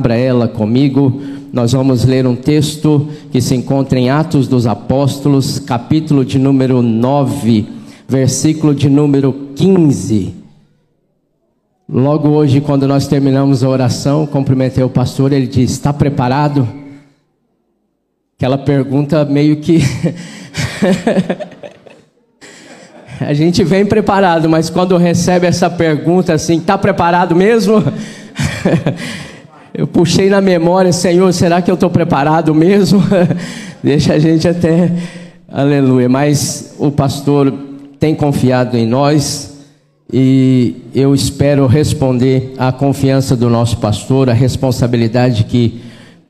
Abra ela comigo. Nós vamos ler um texto que se encontra em Atos dos Apóstolos, capítulo de número 9, versículo de número 15. Logo hoje, quando nós terminamos a oração, cumprimentei o pastor, ele disse: Está preparado? Aquela pergunta meio que. a gente vem preparado, mas quando recebe essa pergunta assim, está preparado mesmo? Eu puxei na memória, Senhor, será que eu estou preparado mesmo? Deixa a gente até. Aleluia. Mas o pastor tem confiado em nós e eu espero responder à confiança do nosso pastor, a responsabilidade que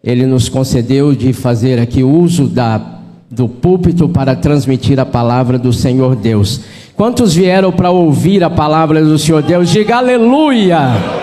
ele nos concedeu de fazer aqui uso da, do púlpito para transmitir a palavra do Senhor Deus. Quantos vieram para ouvir a palavra do Senhor Deus? Diga aleluia!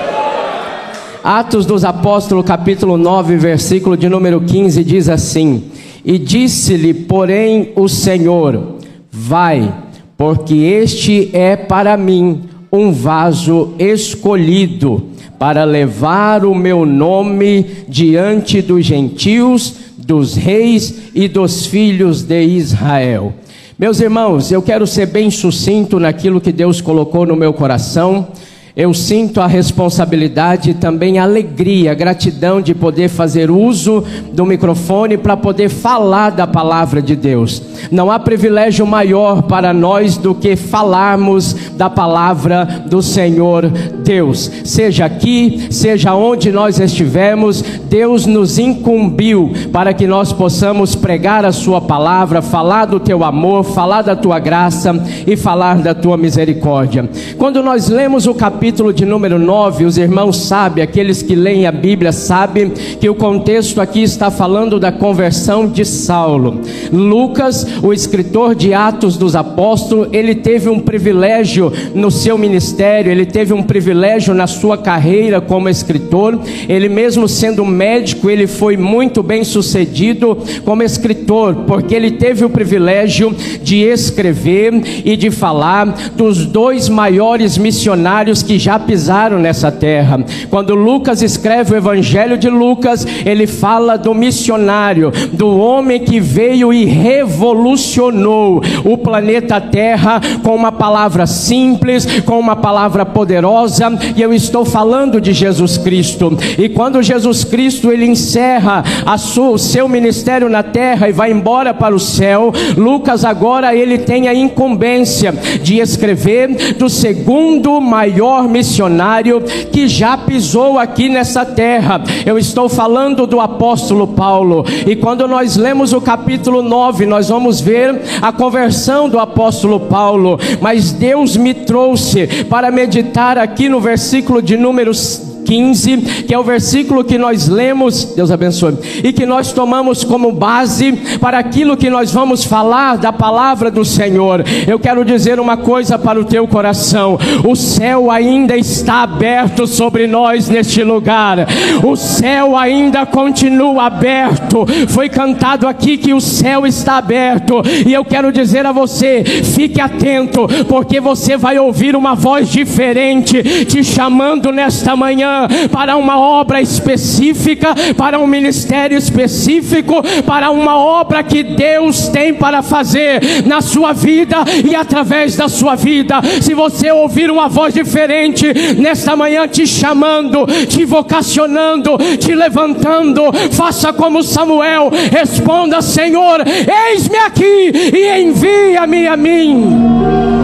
Atos dos Apóstolos, capítulo 9, versículo de número 15, diz assim: E disse-lhe, porém, o Senhor: Vai, porque este é para mim um vaso escolhido para levar o meu nome diante dos gentios, dos reis e dos filhos de Israel. Meus irmãos, eu quero ser bem sucinto naquilo que Deus colocou no meu coração eu sinto a responsabilidade e também a alegria, a gratidão de poder fazer uso do microfone para poder falar da palavra de Deus. Não há privilégio maior para nós do que falarmos da palavra do Senhor Deus. Seja aqui, seja onde nós estivermos, Deus nos incumbiu para que nós possamos pregar a Sua palavra, falar do Teu amor, falar da Tua graça e falar da Tua misericórdia. Quando nós lemos o capítulo capítulo de número 9, os irmãos sabem, aqueles que leem a Bíblia sabem que o contexto aqui está falando da conversão de Saulo. Lucas, o escritor de Atos dos Apóstolos, ele teve um privilégio no seu ministério, ele teve um privilégio na sua carreira como escritor. Ele mesmo sendo médico, ele foi muito bem sucedido como escritor, porque ele teve o privilégio de escrever e de falar dos dois maiores missionários que já pisaram nessa terra. Quando Lucas escreve o Evangelho de Lucas, ele fala do missionário, do homem que veio e revolucionou o planeta Terra com uma palavra simples, com uma palavra poderosa, e eu estou falando de Jesus Cristo. E quando Jesus Cristo ele encerra sua, o seu ministério na terra e vai embora para o céu, Lucas agora ele tem a incumbência de escrever do segundo maior missionário que já pisou aqui nessa terra. Eu estou falando do apóstolo Paulo. E quando nós lemos o capítulo 9, nós vamos ver a conversão do apóstolo Paulo. Mas Deus me trouxe para meditar aqui no versículo de números 15, que é o versículo que nós lemos, Deus abençoe, e que nós tomamos como base para aquilo que nós vamos falar da palavra do Senhor. Eu quero dizer uma coisa para o teu coração: o céu ainda está aberto sobre nós neste lugar, o céu ainda continua aberto. Foi cantado aqui que o céu está aberto, e eu quero dizer a você: fique atento, porque você vai ouvir uma voz diferente te chamando nesta manhã para uma obra específica, para um ministério específico, para uma obra que Deus tem para fazer na sua vida e através da sua vida. Se você ouvir uma voz diferente nesta manhã te chamando, te vocacionando, te levantando, faça como Samuel, responda: Senhor, eis-me aqui e envia-me a mim.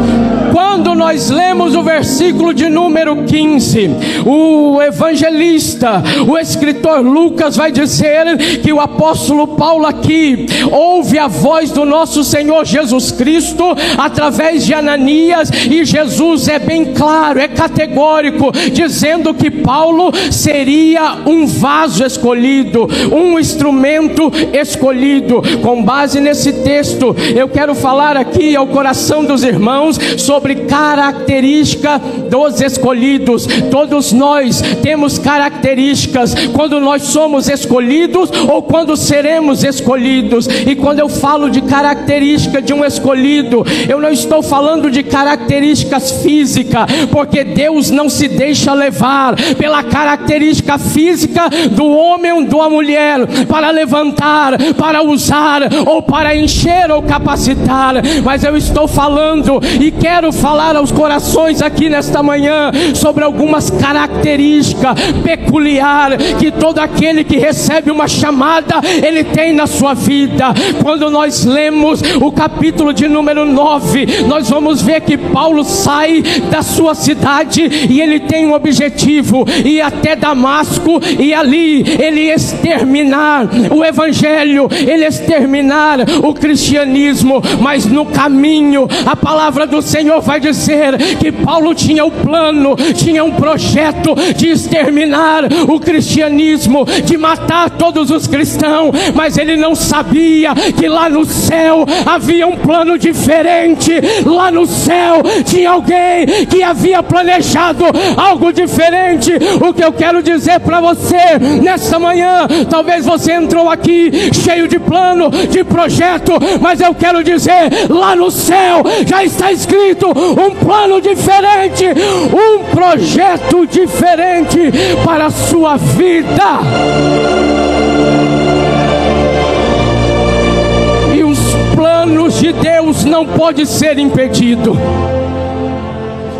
Quando nós lemos o versículo de número 15, o evangelista, o escritor Lucas vai dizer que o apóstolo Paulo aqui ouve a voz do nosso Senhor Jesus Cristo através de Ananias e Jesus é bem claro, é categórico, dizendo que Paulo seria um vaso escolhido, um instrumento escolhido. Com base nesse texto, eu quero falar aqui ao coração dos irmãos sobre sobre característica dos escolhidos. Todos nós temos características quando nós somos escolhidos ou quando seremos escolhidos. E quando eu falo de característica de um escolhido, eu não estou falando de características físicas, porque Deus não se deixa levar pela característica física do homem ou da mulher para levantar, para usar ou para encher ou capacitar, mas eu estou falando e quero falar aos corações aqui nesta manhã sobre algumas características peculiar que todo aquele que recebe uma chamada ele tem na sua vida. Quando nós lemos o capítulo de número 9, nós vamos ver que Paulo sai da sua cidade e ele tem um objetivo ir até Damasco e ali ele exterminar o evangelho, ele exterminar o cristianismo, mas no caminho a palavra do Senhor vai dizer que Paulo tinha o plano, tinha um projeto de exterminar o cristianismo, de matar todos os cristãos, mas ele não sabia que lá no céu havia um plano diferente, lá no céu tinha alguém que havia planejado algo diferente. O que eu quero dizer para você nessa manhã, talvez você entrou aqui cheio de plano, de projeto, mas eu quero dizer, lá no céu já está escrito um plano diferente, um projeto diferente para a sua vida. E os planos de Deus não podem ser impedidos.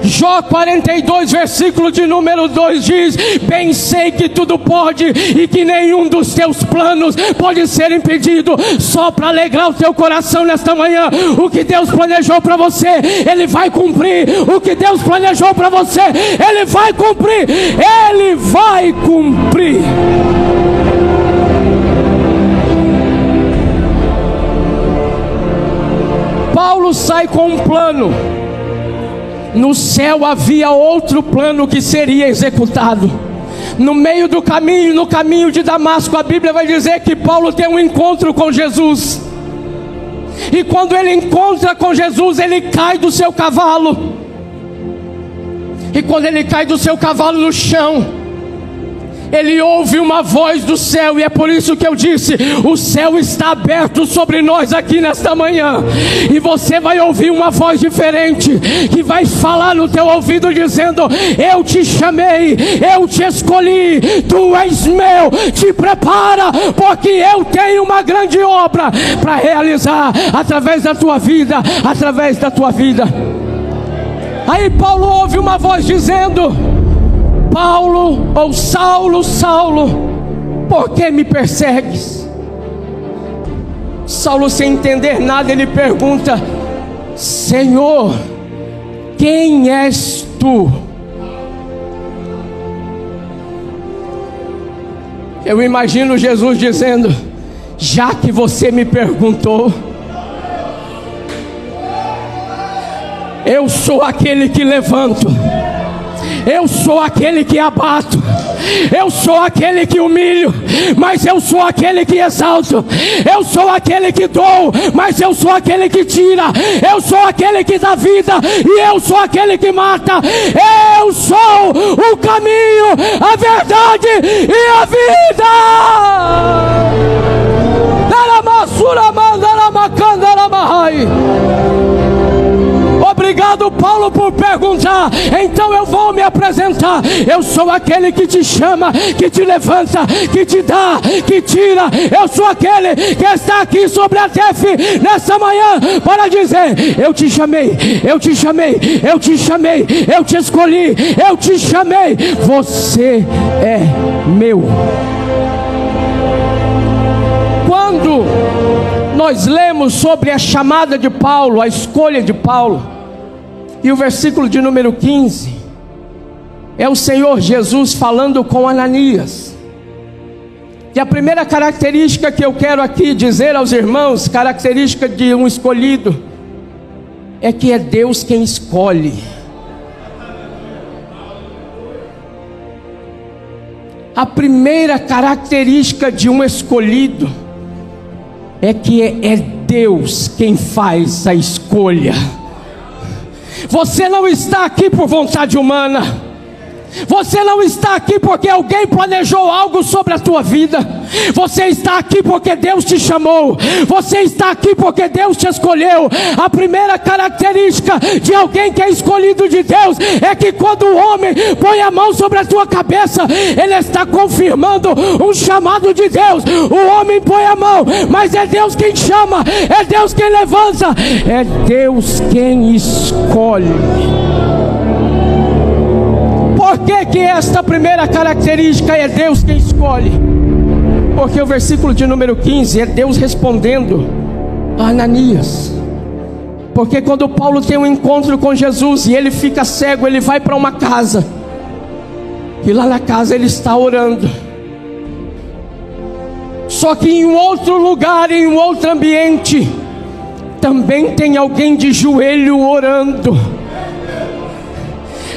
Jó 42, versículo de número 2 diz: Bem sei que tudo pode e que nenhum dos teus planos pode ser impedido. Só para alegrar o teu coração nesta manhã, o que Deus planejou para você, Ele vai cumprir. O que Deus planejou para você, Ele vai cumprir. Ele vai cumprir. Paulo sai com um plano no céu havia outro plano que seria executado. No meio do caminho, no caminho de Damasco, a Bíblia vai dizer que Paulo tem um encontro com Jesus. E quando ele encontra com Jesus, ele cai do seu cavalo. E quando ele cai do seu cavalo no chão, ele ouve uma voz do céu, e é por isso que eu disse: o céu está aberto sobre nós aqui nesta manhã, e você vai ouvir uma voz diferente, que vai falar no teu ouvido, dizendo: Eu te chamei, eu te escolhi, tu és meu, te prepara, porque eu tenho uma grande obra para realizar através da tua vida, através da tua vida. Aí Paulo ouve uma voz dizendo: Paulo ou Saulo, Saulo, por que me persegues? Saulo, sem entender nada, ele pergunta: Senhor, quem és tu? Eu imagino Jesus dizendo: Já que você me perguntou, eu sou aquele que levanto. Eu sou aquele que abato, eu sou aquele que humilho, mas eu sou aquele que exalto, eu sou aquele que dou, mas eu sou aquele que tira, eu sou aquele que dá vida. E eu sou aquele que mata. Eu sou o caminho, a verdade e a vida. Obrigado, Paulo, por perguntar. Então eu vou me apresentar. Eu sou aquele que te chama, que te levanta, que te dá, que tira. Eu sou aquele que está aqui sobre a TEF nessa manhã para dizer: Eu te chamei, eu te chamei, eu te chamei, eu te escolhi, eu te chamei. Você é meu. Quando nós lemos sobre a chamada de Paulo, a escolha de Paulo, e o versículo de número 15 é o Senhor Jesus falando com Ananias. E a primeira característica que eu quero aqui dizer aos irmãos, característica de um escolhido, é que é Deus quem escolhe. A primeira característica de um escolhido é que é Deus quem faz a escolha. Você não está aqui por vontade humana. Você não está aqui porque alguém planejou algo sobre a tua vida. Você está aqui porque Deus te chamou. Você está aqui porque Deus te escolheu. A primeira característica de alguém que é escolhido de Deus é que quando o homem põe a mão sobre a tua cabeça, ele está confirmando um chamado de Deus. O homem põe a mão, mas é Deus quem chama, é Deus quem levanta, é Deus quem escolhe. Por que, que esta primeira característica é Deus quem escolhe? Porque o versículo de número 15 é Deus respondendo a Ananias. Porque quando Paulo tem um encontro com Jesus e ele fica cego, ele vai para uma casa. E lá na casa ele está orando. Só que em outro lugar, em outro ambiente, também tem alguém de joelho orando.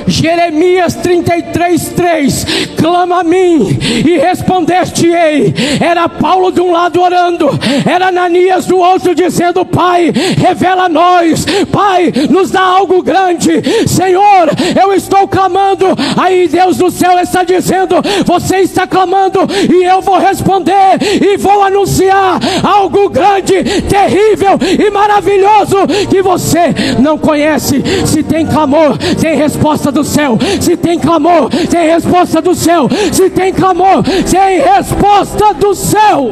Jeremias 33, 3: clama a mim e respondeste-ei. Era Paulo de um lado orando, era Ananias do outro dizendo: Pai, revela a nós, Pai, nos dá algo grande, Senhor, eu estou clamando. Aí Deus do céu está dizendo: Você está clamando e eu vou responder e vou anunciar algo grande, terrível e maravilhoso que você não conhece. Se tem clamor, tem resposta do céu. Se tem clamor, tem resposta do céu. Se tem clamor, tem resposta do céu.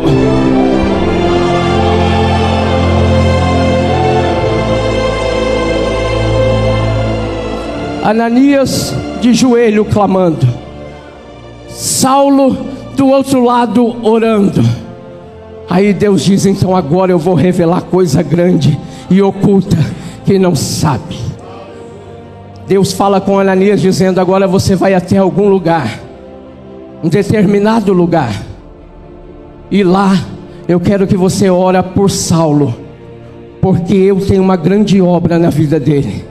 Ananias de joelho clamando, Saulo do outro lado orando. Aí Deus diz: então agora eu vou revelar coisa grande e oculta que não sabe. Deus fala com Ananias dizendo: agora você vai até algum lugar, um determinado lugar, e lá eu quero que você ora por Saulo, porque eu tenho uma grande obra na vida dele.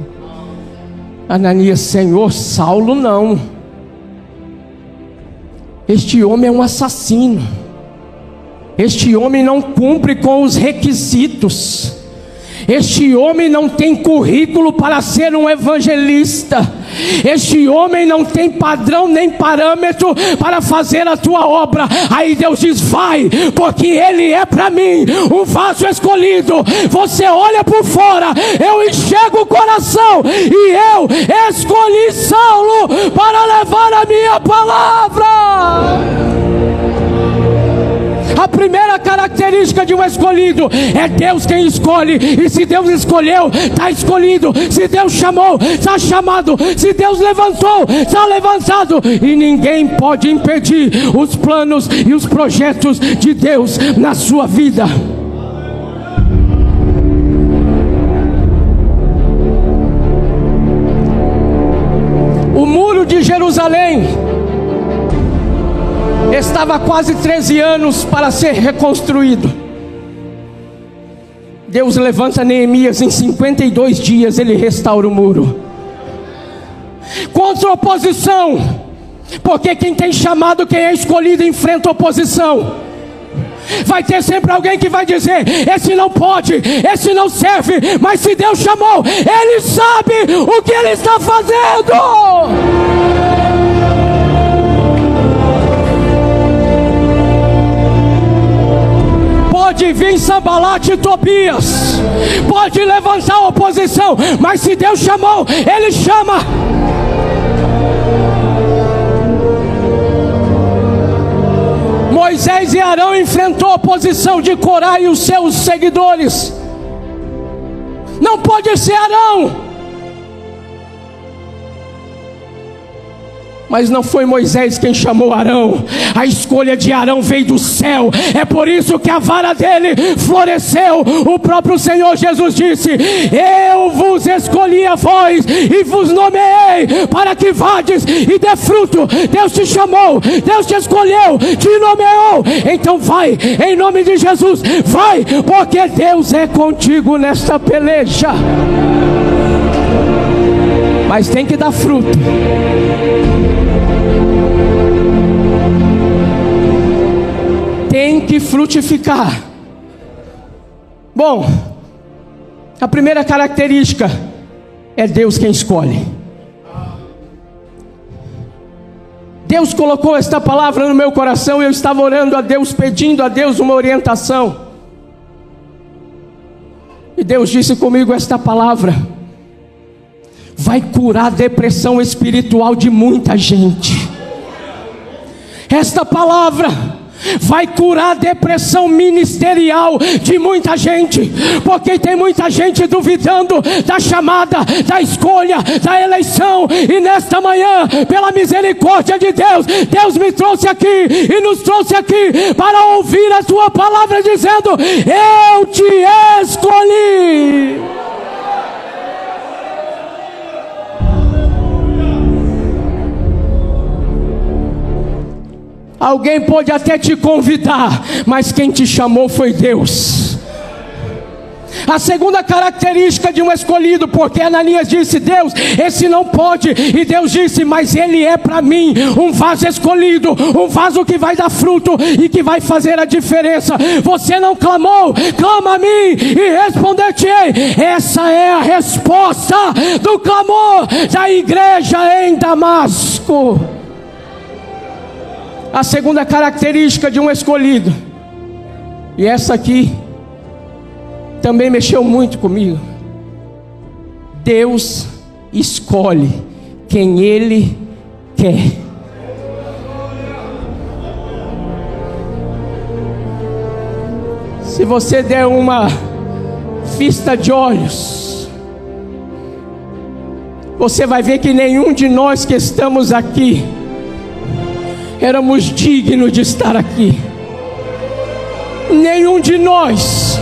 Ananias, Senhor, Saulo não. Este homem é um assassino. Este homem não cumpre com os requisitos. Este homem não tem currículo para ser um evangelista. Este homem não tem padrão nem parâmetro para fazer a tua obra. Aí Deus diz: vai, porque ele é para mim um vaso escolhido. Você olha por fora, eu enxergo o coração e eu escolhi Saulo para levar a minha palavra. Primeira característica de um escolhido é Deus quem escolhe. E se Deus escolheu, está escolhido. Se Deus chamou, está chamado. Se Deus levantou, está levantado. E ninguém pode impedir os planos e os projetos de Deus na sua vida. O muro de Jerusalém estava quase 13 anos para ser reconstruído. Deus levanta Neemias em 52 dias, ele restaura o muro. Contra oposição, porque quem tem chamado, quem é escolhido, enfrenta oposição. Vai ter sempre alguém que vai dizer: esse não pode, esse não serve, mas se Deus chamou, Ele sabe o que Ele está fazendo. Pode vir Sambalat e Tobias, pode levantar oposição, mas se Deus chamou, Ele chama. Moisés e Arão enfrentou a oposição de Corá e os seus seguidores. Não pode ser Arão, Mas não foi Moisés quem chamou Arão, a escolha de Arão veio do céu, é por isso que a vara dele floresceu. O próprio Senhor Jesus disse: Eu vos escolhi a vós e vos nomeei para que vades e dê fruto. Deus te chamou, Deus te escolheu, te nomeou. Então vai, em nome de Jesus, vai, porque Deus é contigo nesta peleja. Mas tem que dar fruto. Tem que frutificar. Bom, a primeira característica é Deus quem escolhe. Deus colocou esta palavra no meu coração eu estava orando a Deus, pedindo a Deus uma orientação. E Deus disse comigo esta palavra: vai curar a depressão espiritual de muita gente. Esta palavra vai curar a depressão ministerial de muita gente, porque tem muita gente duvidando da chamada, da escolha, da eleição, e nesta manhã, pela misericórdia de Deus, Deus me trouxe aqui e nos trouxe aqui para ouvir a Sua palavra dizendo: Eu te escolhi. Alguém pode até te convidar, mas quem te chamou foi Deus. A segunda característica de um escolhido, porque Ananias disse: Deus, esse não pode, e Deus disse: Mas ele é para mim um vaso escolhido, um vaso que vai dar fruto e que vai fazer a diferença. Você não clamou, clama a mim e responder-te-ei. Essa é a resposta do clamor da igreja em Damasco. A segunda característica de um escolhido, e essa aqui também mexeu muito comigo. Deus escolhe quem Ele quer. Se você der uma vista de olhos, você vai ver que nenhum de nós que estamos aqui, éramos dignos de estar aqui. Nenhum de nós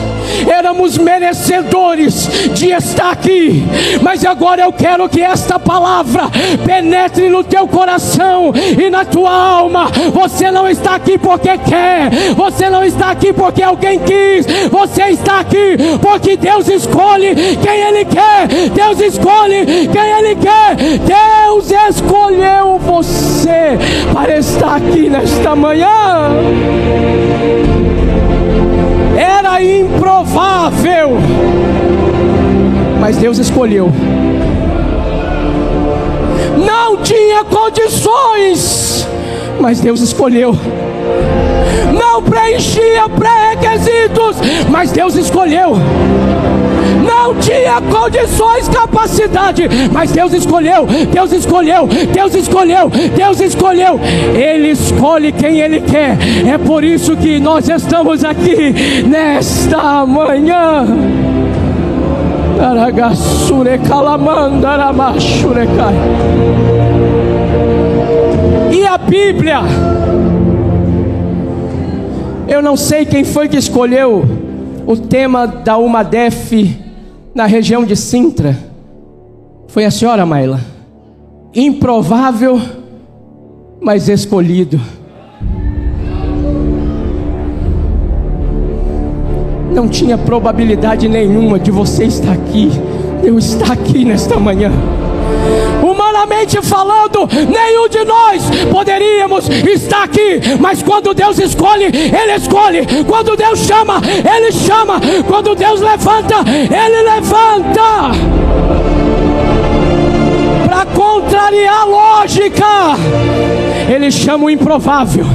éramos merecedores de estar aqui, mas agora eu quero que esta palavra penetre no teu coração e na tua alma. Você não está aqui porque quer, você não está aqui porque alguém quis, você está aqui porque Deus escolhe quem Ele quer, Deus escolhe quem Ele quer, Deus escolheu você para estar aqui nesta manhã era improvável, mas Deus escolheu. Não tinha condições, mas Deus escolheu. Não preenchia pré-requisitos, mas Deus escolheu não tinha condições, capacidade, mas Deus escolheu, Deus escolheu, Deus escolheu, Deus escolheu. Ele escolhe quem Ele quer. É por isso que nós estamos aqui nesta manhã. E a Bíblia, eu não sei quem foi que escolheu o tema da Umadef na região de Sintra. Foi a senhora Maila. Improvável, mas escolhido. Não tinha probabilidade nenhuma de você estar aqui. Eu estar aqui nesta manhã humanamente falando, nenhum de nós poderíamos estar aqui, mas quando Deus escolhe, Ele escolhe, quando Deus chama, Ele chama, quando Deus levanta, Ele levanta. Para contrariar a lógica, ele chama o improvável,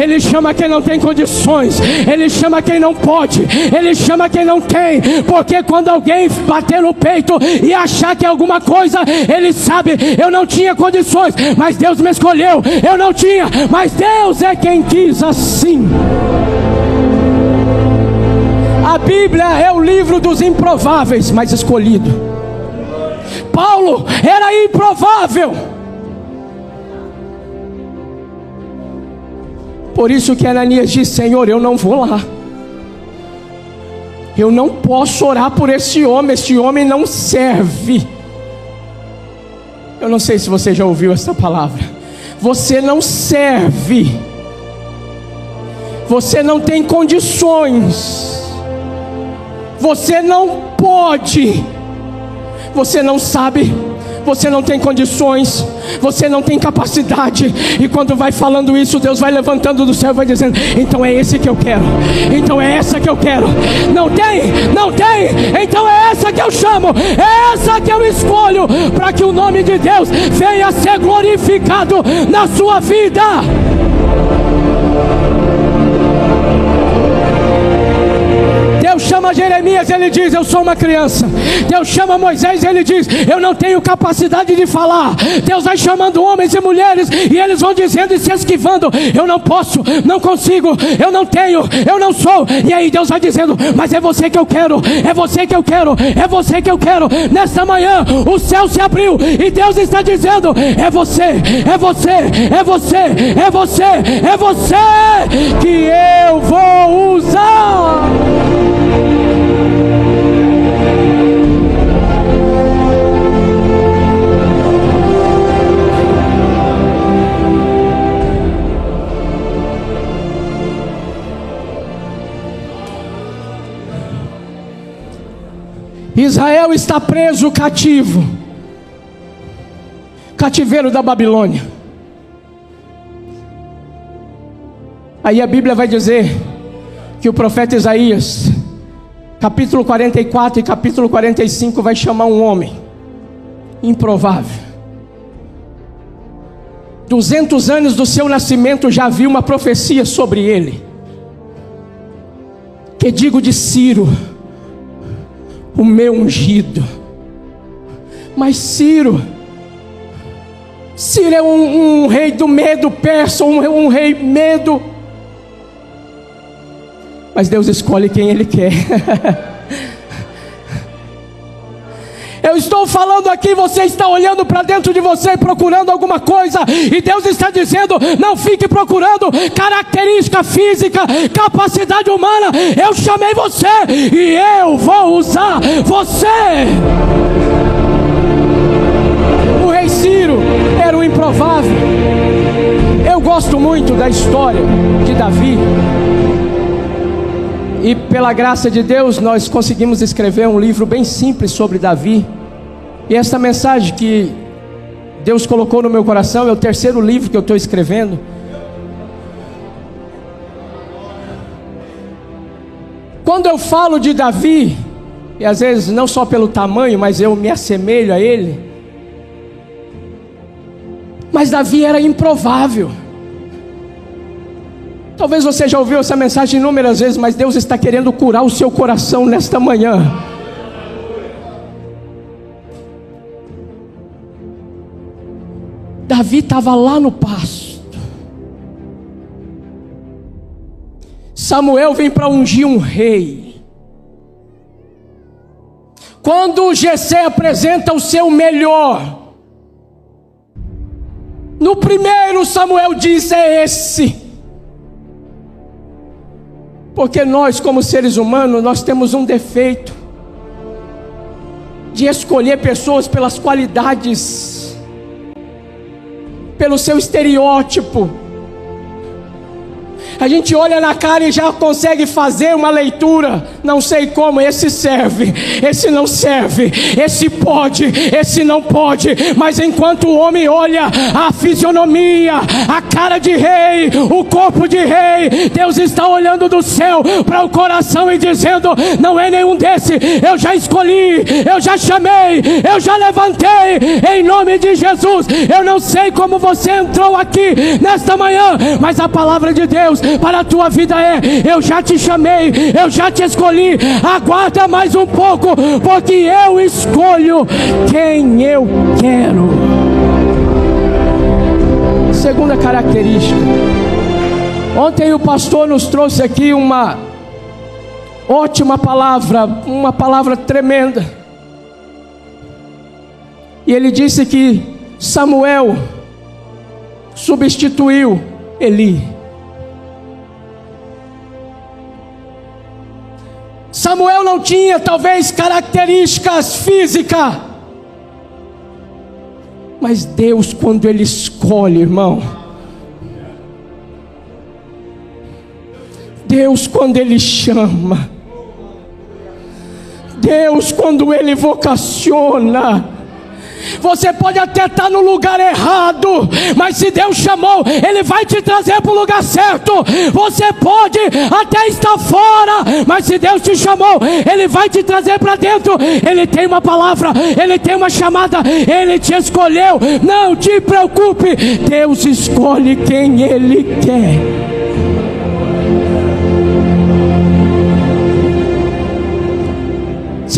Ele chama quem não tem condições, Ele chama quem não pode, Ele chama quem não tem, porque quando alguém bater no peito e achar que é alguma coisa, Ele sabe, eu não tinha condições, mas Deus me escolheu, eu não tinha, mas Deus é quem quis assim. A Bíblia é o livro dos improváveis, mas escolhido. Paulo era improvável Por isso que Ananias disse: Senhor, eu não vou lá. Eu não posso orar por esse homem, esse homem não serve. Eu não sei se você já ouviu essa palavra. Você não serve. Você não tem condições. Você não pode. Você não sabe. Você não tem condições você não tem capacidade. E quando vai falando isso, Deus vai levantando do céu e vai dizendo: Então é esse que eu quero, então é essa que eu quero. Não tem, não tem, então é essa que eu chamo, é essa que eu escolho, para que o nome de Deus venha a ser glorificado na sua vida. Chama Jeremias, ele diz: Eu sou uma criança. Deus chama Moisés, ele diz: Eu não tenho capacidade de falar. Deus vai chamando homens e mulheres, e eles vão dizendo e se esquivando: Eu não posso, não consigo, eu não tenho, eu não sou. E aí Deus vai dizendo: Mas é você que eu quero, é você que eu quero, é você que eu quero. Nesta manhã, o céu se abriu, e Deus está dizendo: É você, é você, é você, é você, é você que eu vou usar. Israel está preso cativo, cativeiro da Babilônia. Aí a Bíblia vai dizer que o profeta Isaías, capítulo 44 e capítulo 45, vai chamar um homem improvável. 200 anos do seu nascimento já havia uma profecia sobre ele. Que digo de Ciro, o meu ungido. Mas Ciro, Ciro é um, um rei do medo persa, um, um rei medo. Mas Deus escolhe quem Ele quer. Eu estou falando aqui, você está olhando para dentro de você e procurando alguma coisa, e Deus está dizendo: não fique procurando característica física, capacidade humana. Eu chamei você e eu vou usar você. O rei Ciro era o improvável. Eu gosto muito da história de Davi. E pela graça de Deus, nós conseguimos escrever um livro bem simples sobre Davi. E essa mensagem que Deus colocou no meu coração é o terceiro livro que eu estou escrevendo. Quando eu falo de Davi, e às vezes não só pelo tamanho, mas eu me assemelho a ele. Mas Davi era improvável. Talvez você já ouviu essa mensagem inúmeras vezes, mas Deus está querendo curar o seu coração nesta manhã. Davi estava lá no pasto. Samuel vem para ungir um rei. Quando Jessé apresenta o seu melhor, no primeiro Samuel diz: É esse. Porque nós, como seres humanos, nós temos um defeito de escolher pessoas pelas qualidades, pelo seu estereótipo. A gente olha na cara e já consegue fazer uma leitura. Não sei como, esse serve, esse não serve, esse pode, esse não pode. Mas enquanto o homem olha a fisionomia, a cara de rei, o corpo de rei, Deus está olhando do céu para o coração e dizendo: Não é nenhum desse, eu já escolhi, eu já chamei, eu já levantei, em nome de Jesus. Eu não sei como você entrou aqui nesta manhã, mas a palavra de Deus para a tua vida é: eu já te chamei, eu já te escolhi, aguarda mais um pouco, porque eu escolho quem eu quero. Segunda característica. Ontem o pastor nos trouxe aqui uma ótima palavra, uma palavra tremenda. E ele disse que Samuel substituiu Eli. Samuel não tinha talvez características físicas, mas Deus, quando Ele escolhe, irmão, Deus, quando Ele chama, Deus, quando Ele vocaciona, Você pode até estar no lugar errado, mas se Deus chamou, Ele vai te trazer para o lugar certo. Você pode até estar fora, mas se Deus te chamou, Ele vai te trazer para dentro. Ele tem uma palavra, Ele tem uma chamada, Ele te escolheu. Não te preocupe, Deus escolhe quem Ele quer.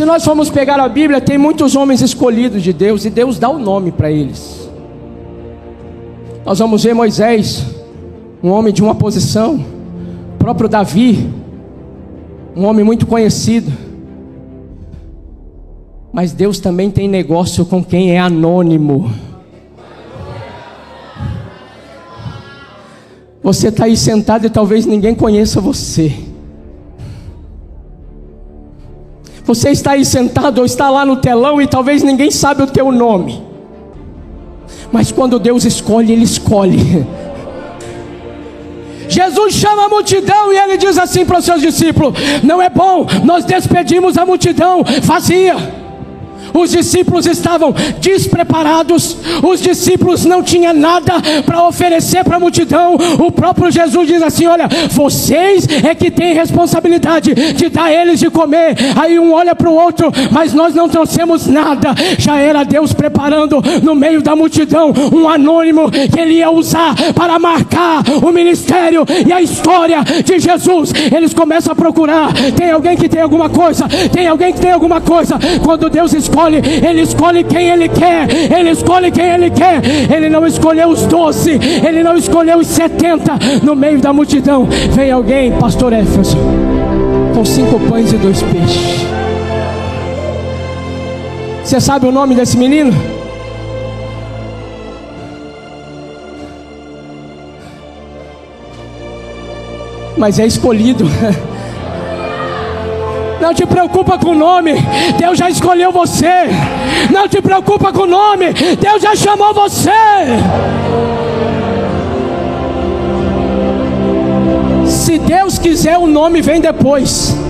Nós formos pegar a Bíblia, tem muitos homens escolhidos de Deus e Deus dá o nome para eles. Nós vamos ver Moisés, um homem de uma posição, próprio Davi, um homem muito conhecido. Mas Deus também tem negócio com quem é anônimo. Você está aí sentado e talvez ninguém conheça você. Você está aí sentado ou está lá no telão e talvez ninguém sabe o teu nome. Mas quando Deus escolhe, Ele escolhe. Jesus chama a multidão e ele diz assim para os seus discípulos: Não é bom nós despedimos a multidão vazia. Os discípulos estavam despreparados, os discípulos não tinham nada para oferecer para a multidão. O próprio Jesus diz assim: Olha, vocês é que têm responsabilidade de dar eles de comer. Aí um olha para o outro, mas nós não trouxemos nada. Já era Deus preparando no meio da multidão um anônimo que ele ia usar para marcar o ministério e a história de Jesus. Eles começam a procurar: tem alguém que tem alguma coisa? Tem alguém que tem alguma coisa? Quando Deus escolhe escolhe, Ele escolhe quem Ele quer, Ele escolhe quem Ele quer. Ele não escolheu os doze, Ele não escolheu os setenta. No meio da multidão vem alguém, Pastor Éfeso, com cinco pães e dois peixes. Você sabe o nome desse menino? Mas é escolhido. Não te preocupa com o nome, Deus já escolheu você. Não te preocupa com o nome, Deus já chamou você. Se Deus quiser, o nome vem depois.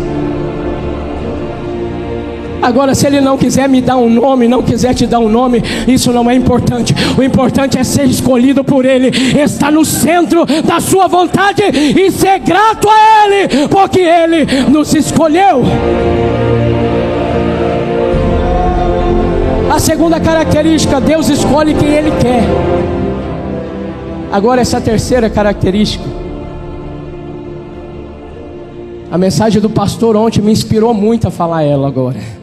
Agora, se ele não quiser me dar um nome, não quiser te dar um nome, isso não é importante. O importante é ser escolhido por ele, estar no centro da sua vontade e ser grato a ele, porque ele nos escolheu. A segunda característica, Deus escolhe quem ele quer. Agora, essa terceira característica. A mensagem do pastor ontem me inspirou muito a falar ela agora.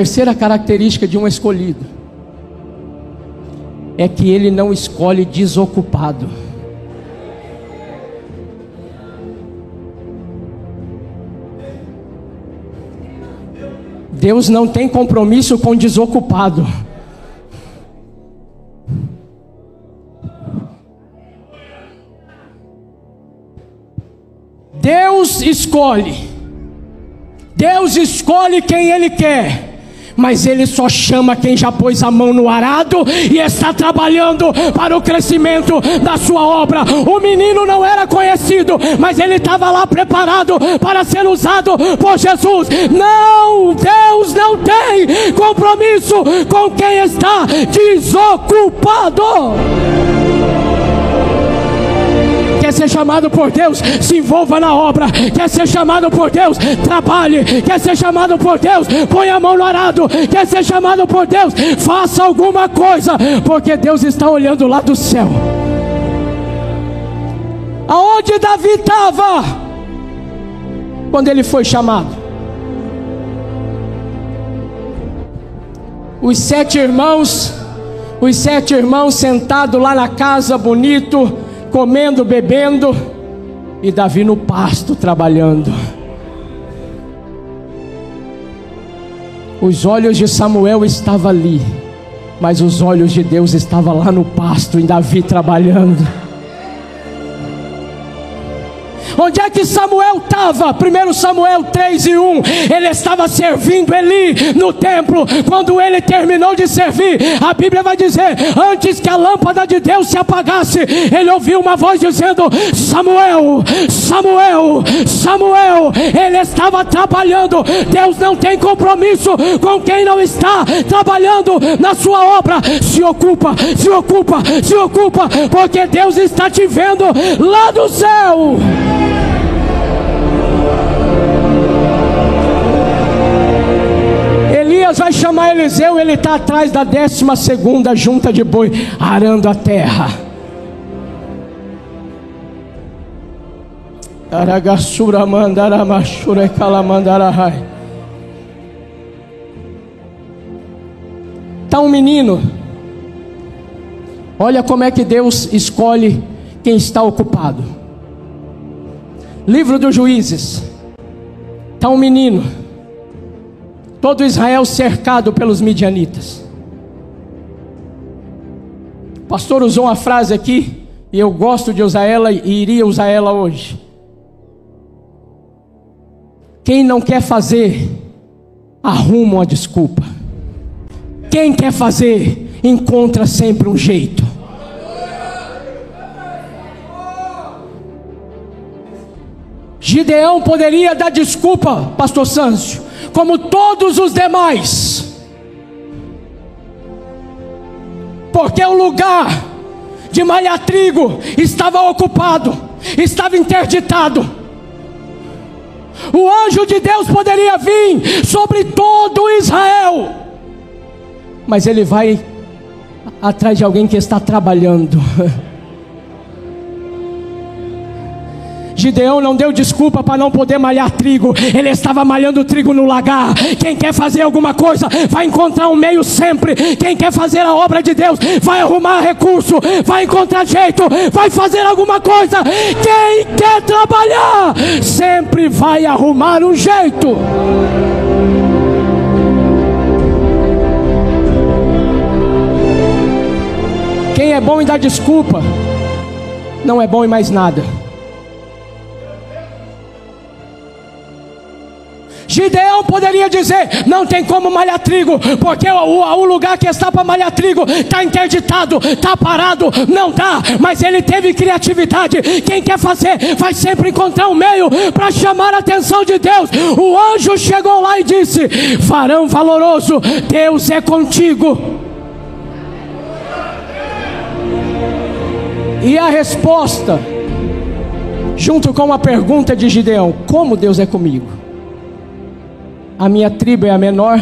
Terceira característica de um escolhido é que ele não escolhe desocupado. Deus não tem compromisso com desocupado. Deus escolhe. Deus escolhe quem Ele quer mas Ele só chama quem já pôs a mão no arado e está trabalhando para o crescimento da sua obra. O menino não era conhecido, mas ele estava lá preparado para ser usado por Jesus. Não, Deus não tem compromisso com quem está desocupado. Quer ser chamado por Deus? Se envolva na obra. Quer ser chamado por Deus? Trabalhe. Quer ser chamado por Deus? Põe a mão no arado. Quer ser chamado por Deus? Faça alguma coisa, porque Deus está olhando lá do céu. Aonde Davi estava quando ele foi chamado? Os sete irmãos, os sete irmãos sentados lá na casa, bonito, comendo, bebendo, e Davi no pasto trabalhando. Os olhos de Samuel estavam ali, mas os olhos de Deus estavam lá no pasto, em Davi trabalhando. Onde é que Samuel estava? 1 Samuel 3 e 1. Ele estava servindo Eli no templo. Quando ele terminou de servir, a Bíblia vai dizer: antes que a lâmpada de Deus se apagasse, ele ouviu uma voz dizendo: Samuel, Samuel, Samuel. Ele estava trabalhando. Deus não tem compromisso com quem não está trabalhando na sua obra. Se ocupa, se ocupa, se ocupa, porque Deus está te vendo lá do céu. Elias vai chamar Eliseu, ele está atrás da décima segunda junta de boi, arando a terra. Calamandarahai. Está um menino. Olha como é que Deus escolhe quem está ocupado. Livro dos Juízes. Está um menino. Todo Israel cercado pelos midianitas. O pastor usou uma frase aqui, e eu gosto de usar ela e iria usar ela hoje. Quem não quer fazer, arruma uma desculpa. Quem quer fazer, encontra sempre um jeito. Gideão poderia dar desculpa, pastor Sâncio, como todos os demais. Porque o lugar de malhar trigo estava ocupado, estava interditado. O anjo de Deus poderia vir sobre todo Israel, mas ele vai atrás de alguém que está trabalhando. Gideão não deu desculpa para não poder malhar trigo, ele estava malhando trigo no lagar. Quem quer fazer alguma coisa vai encontrar um meio sempre. Quem quer fazer a obra de Deus vai arrumar recurso, vai encontrar jeito, vai fazer alguma coisa. Quem quer trabalhar sempre vai arrumar um jeito. Quem é bom em dar desculpa, não é bom em mais nada. Gideão poderia dizer: não tem como malhar trigo, porque o, o lugar que está para malhar trigo está interditado, está parado, não dá. Mas ele teve criatividade. Quem quer fazer vai sempre encontrar um meio para chamar a atenção de Deus. O anjo chegou lá e disse: Varão valoroso, Deus é contigo. E a resposta, junto com a pergunta de Gideão: Como Deus é comigo? A minha tribo é a menor,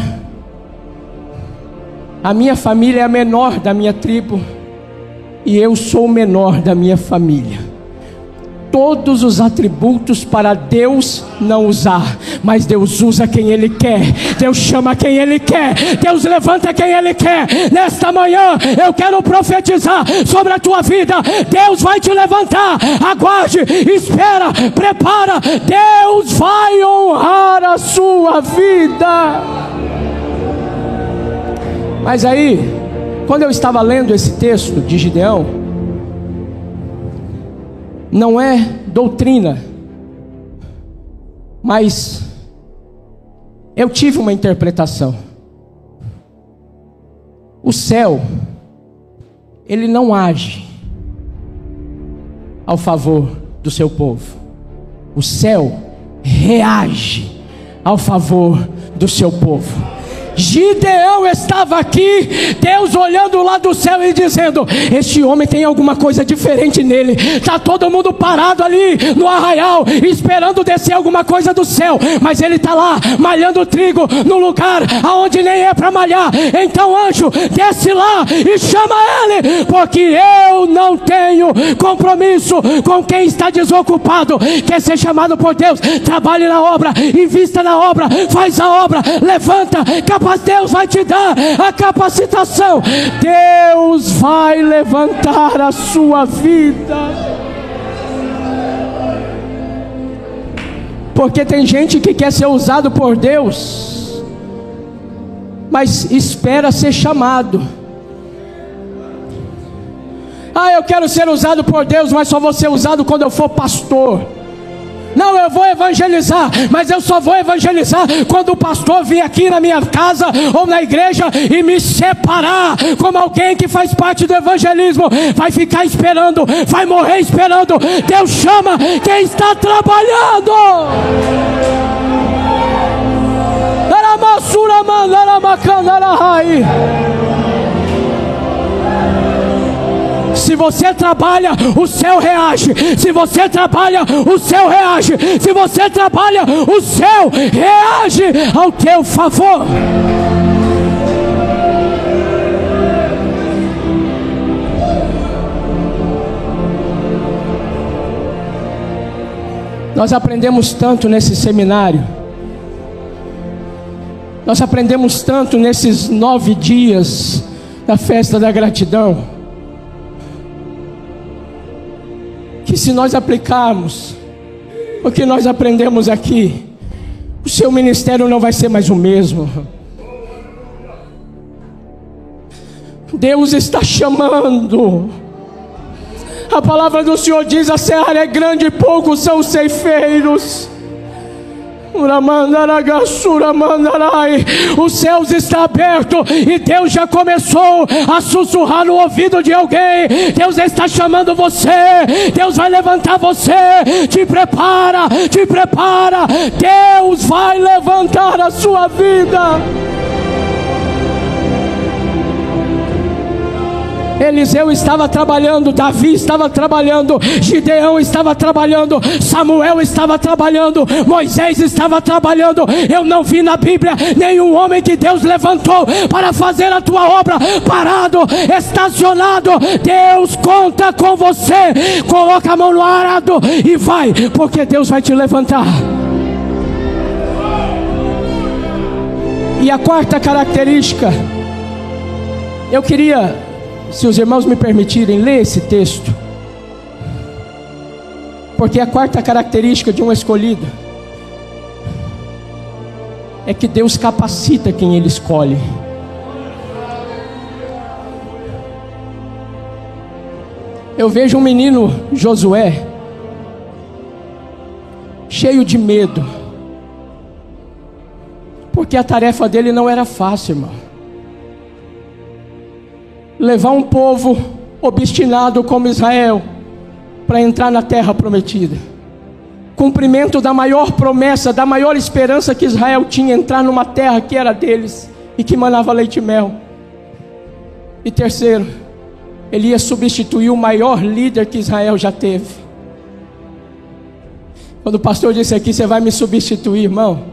a minha família é a menor da minha tribo, e eu sou o menor da minha família. Todos os atributos para Deus não usar, mas Deus usa quem Ele quer, Deus chama quem Ele quer, Deus levanta quem Ele quer. Nesta manhã eu quero profetizar sobre a tua vida: Deus vai te levantar, aguarde, espera, prepara, Deus vai honrar a sua vida. Mas aí, quando eu estava lendo esse texto de Gideão, não é doutrina, mas eu tive uma interpretação. O céu, ele não age ao favor do seu povo. O céu reage ao favor do seu povo. Gideão estava aqui, Deus olhando lá do céu e dizendo: Este homem tem alguma coisa diferente nele. Está todo mundo parado ali no arraial, esperando descer alguma coisa do céu, mas ele está lá malhando trigo no lugar aonde nem é para malhar. Então, anjo, desce lá e chama ele, porque eu não tenho compromisso com quem está desocupado. Quer ser chamado por Deus? Trabalhe na obra, invista na obra, faz a obra, levanta, capacita mas Deus vai te dar a capacitação. Deus vai levantar a sua vida. Porque tem gente que quer ser usado por Deus, mas espera ser chamado. Ah, eu quero ser usado por Deus, mas só vou ser usado quando eu for pastor. Não, eu vou evangelizar, mas eu só vou evangelizar quando o pastor vir aqui na minha casa ou na igreja e me separar como alguém que faz parte do evangelismo. Vai ficar esperando, vai morrer esperando. Deus chama quem está trabalhando. Se você trabalha, o céu reage. Se você trabalha, o céu reage. Se você trabalha, o céu reage ao teu favor. Nós aprendemos tanto nesse seminário. Nós aprendemos tanto nesses nove dias da festa da gratidão. Se nós aplicarmos o que nós aprendemos aqui, o seu ministério não vai ser mais o mesmo. Deus está chamando. A palavra do Senhor diz: a serra é grande e poucos são os ceifeiros. Os céus estão abertos e Deus já começou a sussurrar no ouvido de alguém. Deus está chamando você. Deus vai levantar você. Te prepara, te prepara. Deus vai levantar a sua vida. Eliseu estava trabalhando, Davi estava trabalhando, Gideão estava trabalhando, Samuel estava trabalhando, Moisés estava trabalhando. Eu não vi na Bíblia nenhum homem que Deus levantou para fazer a tua obra parado, estacionado. Deus conta com você. Coloca a mão no arado e vai, porque Deus vai te levantar. E a quarta característica, eu queria se os irmãos me permitirem ler esse texto, porque a quarta característica de um escolhido é que Deus capacita quem Ele escolhe. Eu vejo um menino Josué, cheio de medo, porque a tarefa dele não era fácil, irmão levar um povo obstinado como Israel para entrar na terra prometida. Cumprimento da maior promessa, da maior esperança que Israel tinha, entrar numa terra que era deles e que manava leite e mel. E terceiro, ele ia substituir o maior líder que Israel já teve. Quando o pastor disse aqui, você vai me substituir, irmão.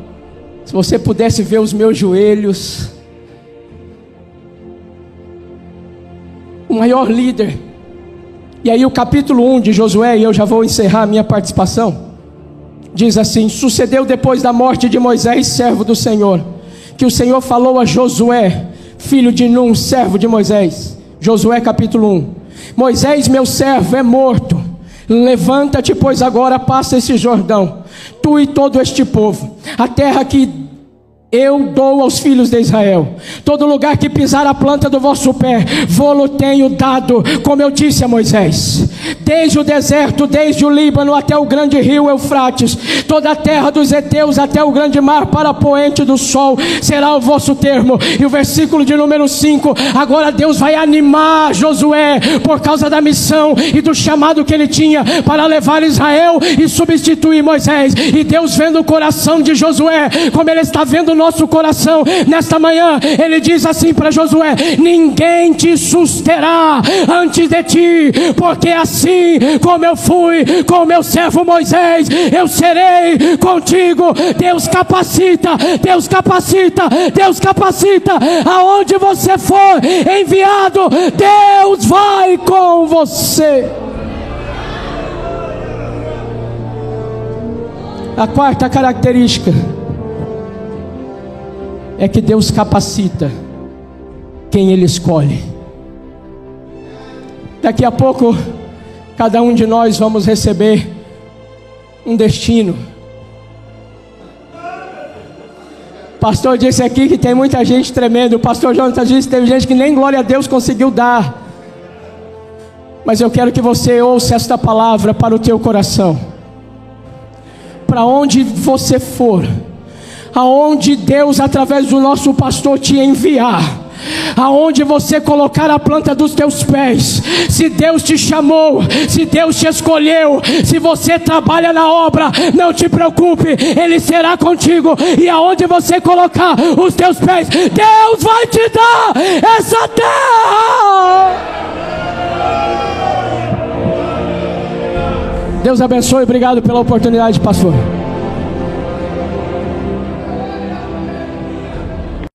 Se você pudesse ver os meus joelhos, o maior líder. E aí, o capítulo 1 de Josué, e eu já vou encerrar a minha participação, diz assim: Sucedeu depois da morte de Moisés, servo do Senhor, que o Senhor falou a Josué, filho de Num, servo de Moisés. Josué capítulo 1: Moisés, meu servo, é morto. Levanta-te, pois agora passa esse Jordão, tu e todo este povo, a terra que eu dou aos filhos de Israel. Todo lugar que pisar a planta do vosso pé, vou-lo tenho dado, como eu disse a Moisés. Desde o deserto, desde o Líbano até o grande rio Eufrates, toda a terra dos heteus até o grande mar para poente do sol, será o vosso termo. E o versículo de número 5, agora Deus vai animar Josué por causa da missão e do chamado que ele tinha para levar Israel e substituir Moisés. E Deus vendo o coração de Josué, como ele está vendo o nosso coração nesta manhã. Ele diz assim para Josué: Ninguém te susterá antes de ti, porque assim como eu fui com meu servo Moisés, eu serei contigo. Deus capacita, Deus capacita, Deus capacita. Aonde você for enviado, Deus vai com você. A quarta característica é que Deus capacita quem Ele escolhe. Daqui a pouco, cada um de nós vamos receber um destino. O pastor disse aqui que tem muita gente tremendo. O pastor Jonathan disse que teve gente que nem glória a Deus conseguiu dar. Mas eu quero que você ouça esta palavra para o teu coração. para onde você for, aonde Deus, através do nosso pastor, te enviar aonde você colocar a planta dos teus pés, se Deus te chamou, se Deus te escolheu, se você trabalha na obra, não te preocupe, Ele será contigo, e aonde você colocar os teus pés, Deus vai te dar essa terra. Deus abençoe, obrigado pela oportunidade, pastor.